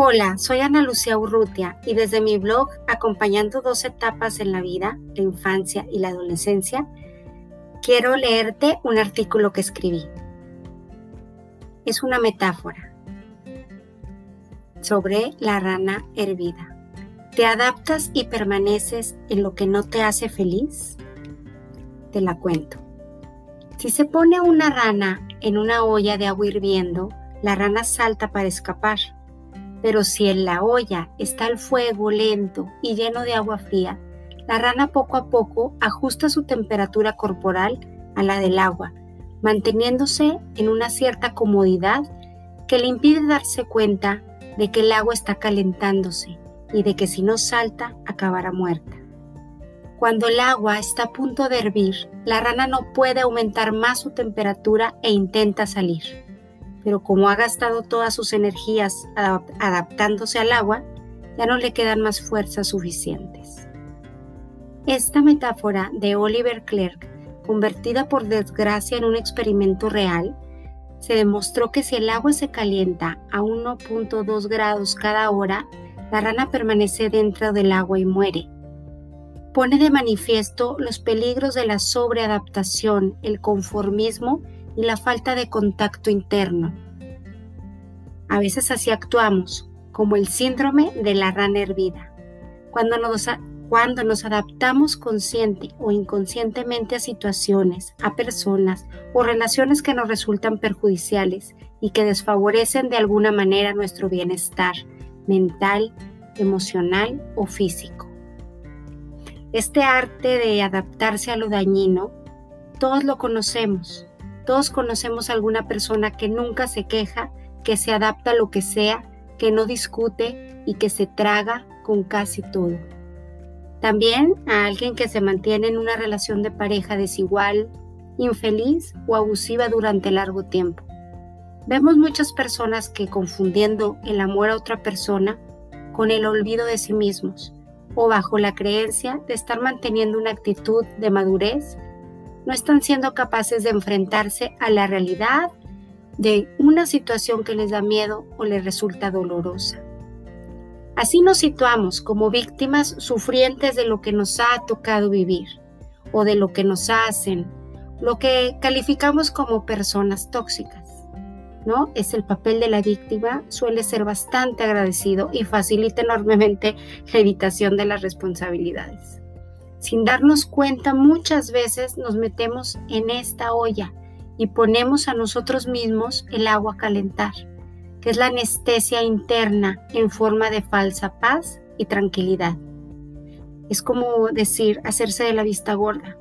Hola, soy Ana Lucía Urrutia y desde mi blog Acompañando dos etapas en la vida, la infancia y la adolescencia, quiero leerte un artículo que escribí. Es una metáfora sobre la rana hervida. ¿Te adaptas y permaneces en lo que no te hace feliz? Te la cuento. Si se pone una rana en una olla de agua hirviendo, la rana salta para escapar pero si en la olla está el fuego lento y lleno de agua fría, la rana poco a poco ajusta su temperatura corporal a la del agua, manteniéndose en una cierta comodidad que le impide darse cuenta de que el agua está calentándose y de que si no salta acabará muerta. Cuando el agua está a punto de hervir, la rana no puede aumentar más su temperatura e intenta salir pero como ha gastado todas sus energías adaptándose al agua, ya no le quedan más fuerzas suficientes. Esta metáfora de Oliver Clerk, convertida por desgracia en un experimento real, se demostró que si el agua se calienta a 1.2 grados cada hora, la rana permanece dentro del agua y muere. Pone de manifiesto los peligros de la sobreadaptación, el conformismo y la falta de contacto interno. A veces así actuamos, como el síndrome de la rana hervida. Cuando nos, cuando nos adaptamos consciente o inconscientemente a situaciones, a personas o relaciones que nos resultan perjudiciales y que desfavorecen de alguna manera nuestro bienestar mental, emocional o físico. Este arte de adaptarse a lo dañino, todos lo conocemos, todos conocemos a alguna persona que nunca se queja, que se adapta a lo que sea, que no discute y que se traga con casi todo. También a alguien que se mantiene en una relación de pareja desigual, infeliz o abusiva durante largo tiempo. Vemos muchas personas que confundiendo el amor a otra persona con el olvido de sí mismos o bajo la creencia de estar manteniendo una actitud de madurez no están siendo capaces de enfrentarse a la realidad de una situación que les da miedo o les resulta dolorosa. Así nos situamos como víctimas sufrientes de lo que nos ha tocado vivir o de lo que nos hacen, lo que calificamos como personas tóxicas. ¿No? Es el papel de la víctima, suele ser bastante agradecido y facilita enormemente la evitación de las responsabilidades. Sin darnos cuenta, muchas veces nos metemos en esta olla y ponemos a nosotros mismos el agua a calentar, que es la anestesia interna en forma de falsa paz y tranquilidad. Es como decir, hacerse de la vista gorda,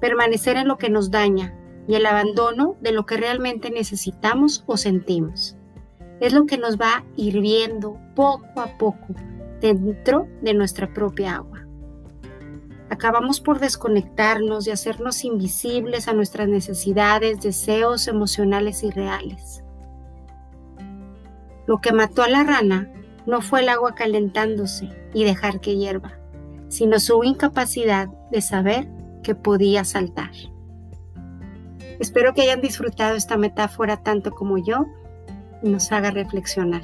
permanecer en lo que nos daña y el abandono de lo que realmente necesitamos o sentimos. Es lo que nos va hirviendo poco a poco dentro de nuestra propia agua acabamos por desconectarnos y hacernos invisibles a nuestras necesidades, deseos emocionales y reales. Lo que mató a la rana no fue el agua calentándose y dejar que hierva, sino su incapacidad de saber que podía saltar. Espero que hayan disfrutado esta metáfora tanto como yo y nos haga reflexionar.